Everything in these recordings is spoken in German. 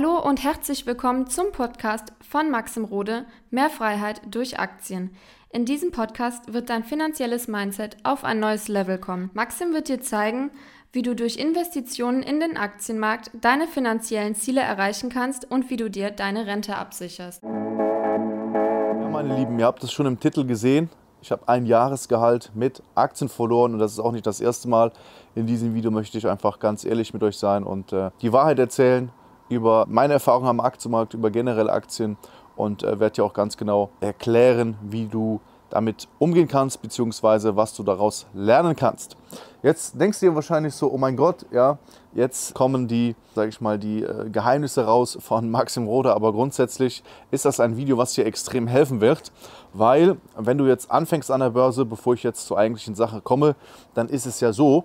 Hallo und herzlich willkommen zum Podcast von Maxim Rode Mehr Freiheit durch Aktien. In diesem Podcast wird dein finanzielles Mindset auf ein neues Level kommen. Maxim wird dir zeigen, wie du durch Investitionen in den Aktienmarkt deine finanziellen Ziele erreichen kannst und wie du dir deine Rente absicherst. Ja, meine Lieben, ihr habt es schon im Titel gesehen. Ich habe ein Jahresgehalt mit Aktien verloren und das ist auch nicht das erste Mal. In diesem Video möchte ich einfach ganz ehrlich mit euch sein und äh, die Wahrheit erzählen über meine Erfahrungen am Aktienmarkt, über generelle Aktien und äh, werde dir auch ganz genau erklären, wie du damit umgehen kannst, beziehungsweise was du daraus lernen kannst. Jetzt denkst du dir wahrscheinlich so, oh mein Gott, ja, jetzt kommen die, sage ich mal, die äh, Geheimnisse raus von Maxim Rode, aber grundsätzlich ist das ein Video, was dir extrem helfen wird, weil wenn du jetzt anfängst an der Börse, bevor ich jetzt zur eigentlichen Sache komme, dann ist es ja so,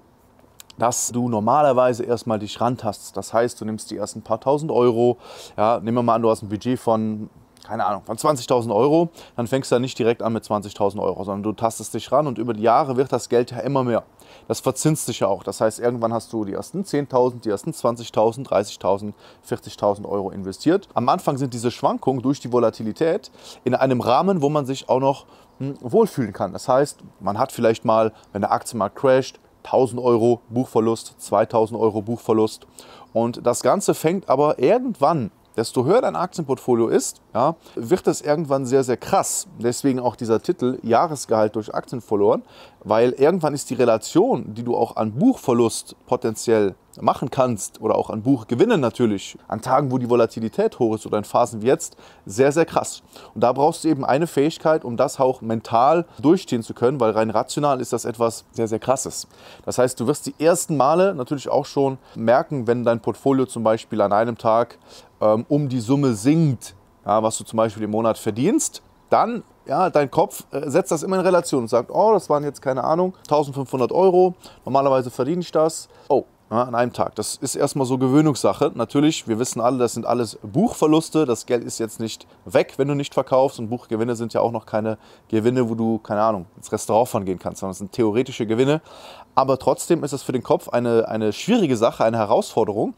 dass du normalerweise erstmal dich rantast. Das heißt, du nimmst die ersten paar tausend Euro, ja, nehmen wir mal an, du hast ein Budget von keine Ahnung, von 20.000 Euro, dann fängst du ja nicht direkt an mit 20.000 Euro, sondern du tastest dich ran und über die Jahre wird das Geld ja immer mehr. Das verzinst sich ja auch. Das heißt, irgendwann hast du die ersten 10.000, die ersten 20.000, 30.000, 40.000 Euro investiert. Am Anfang sind diese Schwankungen durch die Volatilität in einem Rahmen, wo man sich auch noch hm, wohlfühlen kann. Das heißt, man hat vielleicht mal, wenn der Aktienmarkt crasht, 1000 Euro Buchverlust, 2000 Euro Buchverlust. Und das Ganze fängt aber irgendwann desto höher dein Aktienportfolio ist, ja, wird es irgendwann sehr, sehr krass. Deswegen auch dieser Titel Jahresgehalt durch Aktien verloren, weil irgendwann ist die Relation, die du auch an Buchverlust potenziell machen kannst oder auch an Buchgewinnen natürlich, an Tagen, wo die Volatilität hoch ist oder in Phasen wie jetzt, sehr, sehr krass. Und da brauchst du eben eine Fähigkeit, um das auch mental durchstehen zu können, weil rein rational ist das etwas sehr, sehr krasses. Das heißt, du wirst die ersten Male natürlich auch schon merken, wenn dein Portfolio zum Beispiel an einem Tag ähm, um die Summe sinkt, ja, was du zum Beispiel im Monat verdienst, dann ja, dein Kopf äh, setzt das immer in Relation und sagt, oh, das waren jetzt keine Ahnung, 1500 Euro, normalerweise verdiene ich das. Oh, an einem Tag. Das ist erstmal so Gewöhnungssache. Natürlich, wir wissen alle, das sind alles Buchverluste. Das Geld ist jetzt nicht weg, wenn du nicht verkaufst. Und Buchgewinne sind ja auch noch keine Gewinne, wo du, keine Ahnung, ins Restaurant fahren gehen kannst, sondern es sind theoretische Gewinne. Aber trotzdem ist es für den Kopf eine, eine schwierige Sache, eine Herausforderung.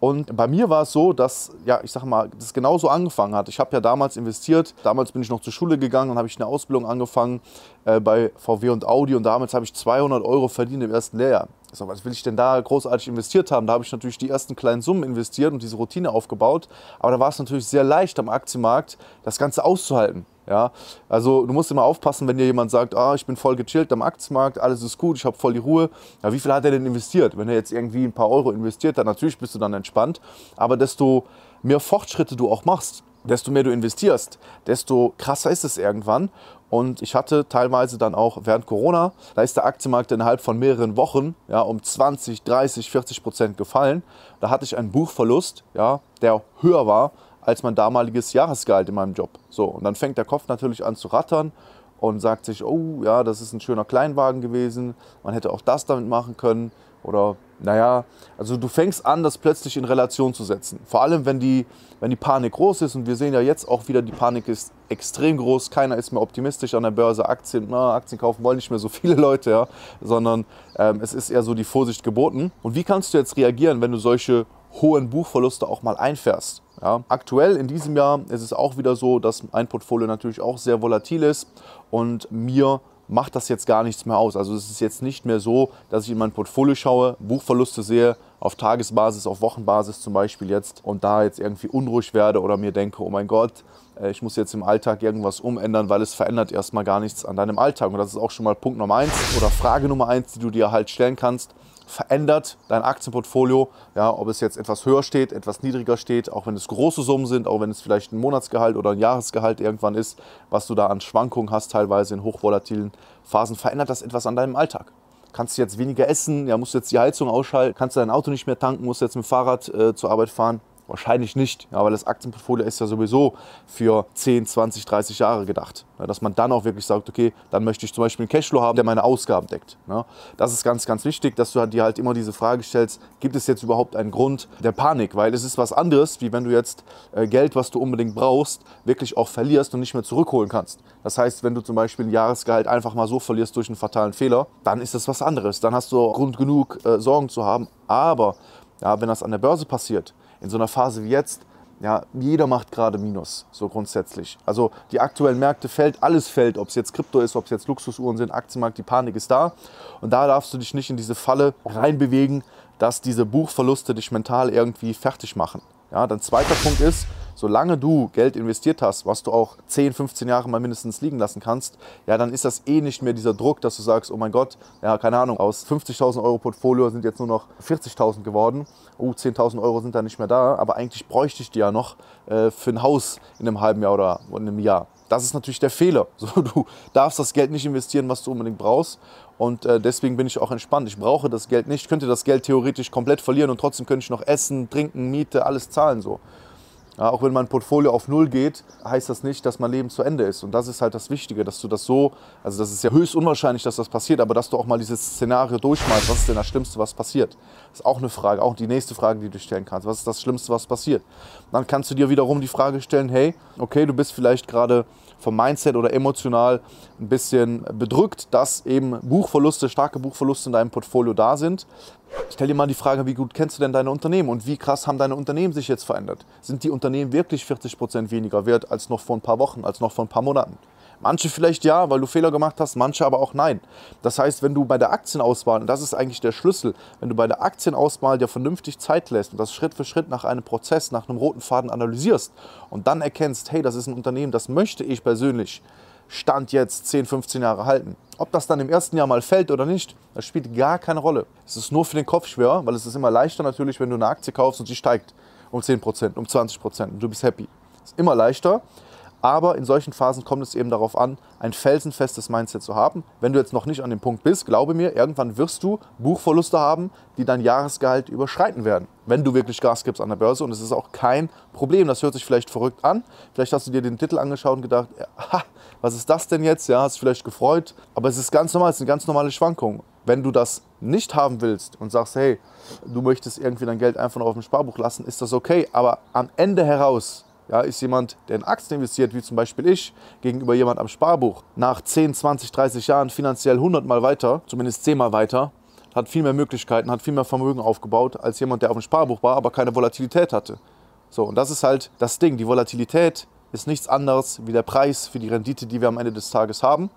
Und bei mir war es so, dass, ja, ich sag mal, das genauso angefangen hat. Ich habe ja damals investiert. Damals bin ich noch zur Schule gegangen und habe ich eine Ausbildung angefangen äh, bei VW und Audi. Und damals habe ich 200 Euro verdient im ersten Lehrjahr. Ich was will ich denn da großartig investiert haben? Da habe ich natürlich die ersten kleinen Summen investiert und diese Routine aufgebaut. Aber da war es natürlich sehr leicht am Aktienmarkt, das Ganze auszuhalten. Ja, also du musst immer aufpassen, wenn dir jemand sagt, ah, ich bin voll gechillt am Aktienmarkt, alles ist gut, ich habe voll die Ruhe. Ja, wie viel hat er denn investiert? Wenn er jetzt irgendwie ein paar Euro investiert, dann natürlich bist du dann entspannt. Aber desto mehr Fortschritte du auch machst, desto mehr du investierst, desto krasser ist es irgendwann. Und ich hatte teilweise dann auch während Corona, da ist der Aktienmarkt innerhalb von mehreren Wochen ja, um 20, 30, 40 Prozent gefallen. Da hatte ich einen Buchverlust, ja, der höher war als mein damaliges Jahresgehalt in meinem Job. So, und dann fängt der Kopf natürlich an zu rattern und sagt sich, oh ja, das ist ein schöner Kleinwagen gewesen, man hätte auch das damit machen können. Oder naja, also du fängst an, das plötzlich in Relation zu setzen. Vor allem, wenn die, wenn die Panik groß ist und wir sehen ja jetzt auch wieder, die Panik ist extrem groß. Keiner ist mehr optimistisch an der Börse. Aktien, na, Aktien kaufen wollen nicht mehr so viele Leute, ja, sondern ähm, es ist eher so die Vorsicht geboten. Und wie kannst du jetzt reagieren, wenn du solche hohen Buchverluste auch mal einfährst? Ja, aktuell in diesem Jahr ist es auch wieder so, dass ein Portfolio natürlich auch sehr volatil ist und mir macht das jetzt gar nichts mehr aus. Also es ist jetzt nicht mehr so, dass ich in mein Portfolio schaue, Buchverluste sehe, auf Tagesbasis, auf Wochenbasis zum Beispiel jetzt und da jetzt irgendwie unruhig werde oder mir denke, oh mein Gott, äh, ich muss jetzt im Alltag irgendwas umändern, weil es verändert erstmal gar nichts an deinem Alltag. Und das ist auch schon mal Punkt Nummer eins oder Frage Nummer eins, die du dir halt stellen kannst verändert dein Aktienportfolio, ja, ob es jetzt etwas höher steht, etwas niedriger steht, auch wenn es große Summen sind, auch wenn es vielleicht ein Monatsgehalt oder ein Jahresgehalt irgendwann ist, was du da an Schwankungen hast, teilweise in hochvolatilen Phasen, verändert das etwas an deinem Alltag. Kannst du jetzt weniger essen, ja, musst jetzt die Heizung ausschalten, kannst du dein Auto nicht mehr tanken, musst jetzt mit dem Fahrrad äh, zur Arbeit fahren. Wahrscheinlich nicht, ja, weil das Aktienportfolio ist ja sowieso für 10, 20, 30 Jahre gedacht. Ja, dass man dann auch wirklich sagt, okay, dann möchte ich zum Beispiel einen Cashflow haben, der meine Ausgaben deckt. Ja, das ist ganz, ganz wichtig, dass du dir halt immer diese Frage stellst, gibt es jetzt überhaupt einen Grund der Panik? Weil es ist was anderes, wie wenn du jetzt äh, Geld, was du unbedingt brauchst, wirklich auch verlierst und nicht mehr zurückholen kannst. Das heißt, wenn du zum Beispiel ein Jahresgehalt einfach mal so verlierst durch einen fatalen Fehler, dann ist das was anderes. Dann hast du Grund genug, äh, Sorgen zu haben. Aber ja, wenn das an der Börse passiert, in so einer Phase wie jetzt, ja, jeder macht gerade Minus, so grundsätzlich. Also die aktuellen Märkte fällt, alles fällt, ob es jetzt Krypto ist, ob es jetzt Luxusuhren sind, Aktienmarkt, die Panik ist da. Und da darfst du dich nicht in diese Falle reinbewegen, dass diese Buchverluste dich mental irgendwie fertig machen. Ja, dann zweiter Punkt ist, solange du Geld investiert hast, was du auch 10, 15 Jahre mal mindestens liegen lassen kannst, ja, dann ist das eh nicht mehr dieser Druck, dass du sagst, oh mein Gott, ja, keine Ahnung, aus 50.000 Euro Portfolio sind jetzt nur noch 40.000 geworden. Oh, 10.000 Euro sind da nicht mehr da, aber eigentlich bräuchte ich die ja noch äh, für ein Haus in einem halben Jahr oder in einem Jahr. Das ist natürlich der Fehler. So, du darfst das Geld nicht investieren, was du unbedingt brauchst. Und äh, deswegen bin ich auch entspannt. Ich brauche das Geld nicht. Ich könnte das Geld theoretisch komplett verlieren und trotzdem könnte ich noch essen, trinken, Miete, alles zahlen. So. Ja, auch wenn mein Portfolio auf Null geht, heißt das nicht, dass mein Leben zu Ende ist. Und das ist halt das Wichtige, dass du das so, also das ist ja höchst unwahrscheinlich, dass das passiert, aber dass du auch mal dieses Szenario durchmalst. Was ist denn das Schlimmste, was passiert? Ist auch eine Frage, auch die nächste Frage, die du stellen kannst. Was ist das Schlimmste, was passiert? Dann kannst du dir wiederum die Frage stellen, hey, okay, du bist vielleicht gerade vom Mindset oder emotional ein bisschen bedrückt, dass eben Buchverluste, starke Buchverluste in deinem Portfolio da sind. Stell dir mal die Frage, wie gut kennst du denn deine Unternehmen und wie krass haben deine Unternehmen sich jetzt verändert? Sind die Unternehmen wirklich 40 Prozent weniger wert als noch vor ein paar Wochen, als noch vor ein paar Monaten? Manche vielleicht ja, weil du Fehler gemacht hast, manche aber auch nein. Das heißt, wenn du bei der Aktienauswahl, und das ist eigentlich der Schlüssel, wenn du bei der Aktienauswahl dir vernünftig Zeit lässt und das Schritt für Schritt nach einem Prozess, nach einem roten Faden analysierst und dann erkennst, hey, das ist ein Unternehmen, das möchte ich persönlich Stand jetzt 10, 15 Jahre halten. Ob das dann im ersten Jahr mal fällt oder nicht, das spielt gar keine Rolle. Es ist nur für den Kopf schwer, weil es ist immer leichter natürlich, wenn du eine Aktie kaufst und sie steigt um 10%, um 20% und du bist happy. Es ist immer leichter, aber in solchen Phasen kommt es eben darauf an, ein felsenfestes Mindset zu haben. Wenn du jetzt noch nicht an dem Punkt bist, glaube mir, irgendwann wirst du Buchverluste haben, die dein Jahresgehalt überschreiten werden, wenn du wirklich Gas gibst an der Börse. Und es ist auch kein Problem. Das hört sich vielleicht verrückt an. Vielleicht hast du dir den Titel angeschaut und gedacht, aha, was ist das denn jetzt? Ja, hast du vielleicht gefreut. Aber es ist ganz normal, es ist eine ganz normale Schwankung. Wenn du das nicht haben willst und sagst, hey, du möchtest irgendwie dein Geld einfach noch auf dem Sparbuch lassen, ist das okay. Aber am Ende heraus ja, ist jemand, der in Aktien investiert, wie zum Beispiel ich, gegenüber jemand am Sparbuch, nach 10, 20, 30 Jahren finanziell 100 Mal weiter, zumindest 10 Mal weiter, hat viel mehr Möglichkeiten, hat viel mehr Vermögen aufgebaut, als jemand, der auf dem Sparbuch war, aber keine Volatilität hatte. So, und das ist halt das Ding. Die Volatilität ist nichts anderes wie der Preis für die Rendite, die wir am Ende des Tages haben.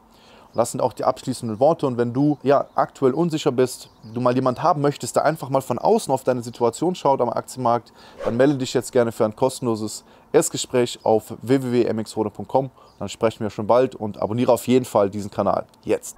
Das sind auch die abschließenden Worte. Und wenn du ja aktuell unsicher bist, du mal jemand haben möchtest, der einfach mal von außen auf deine Situation schaut am Aktienmarkt, dann melde dich jetzt gerne für ein kostenloses Erstgespräch auf www.mxrode.com. Dann sprechen wir schon bald und abonniere auf jeden Fall diesen Kanal. Jetzt.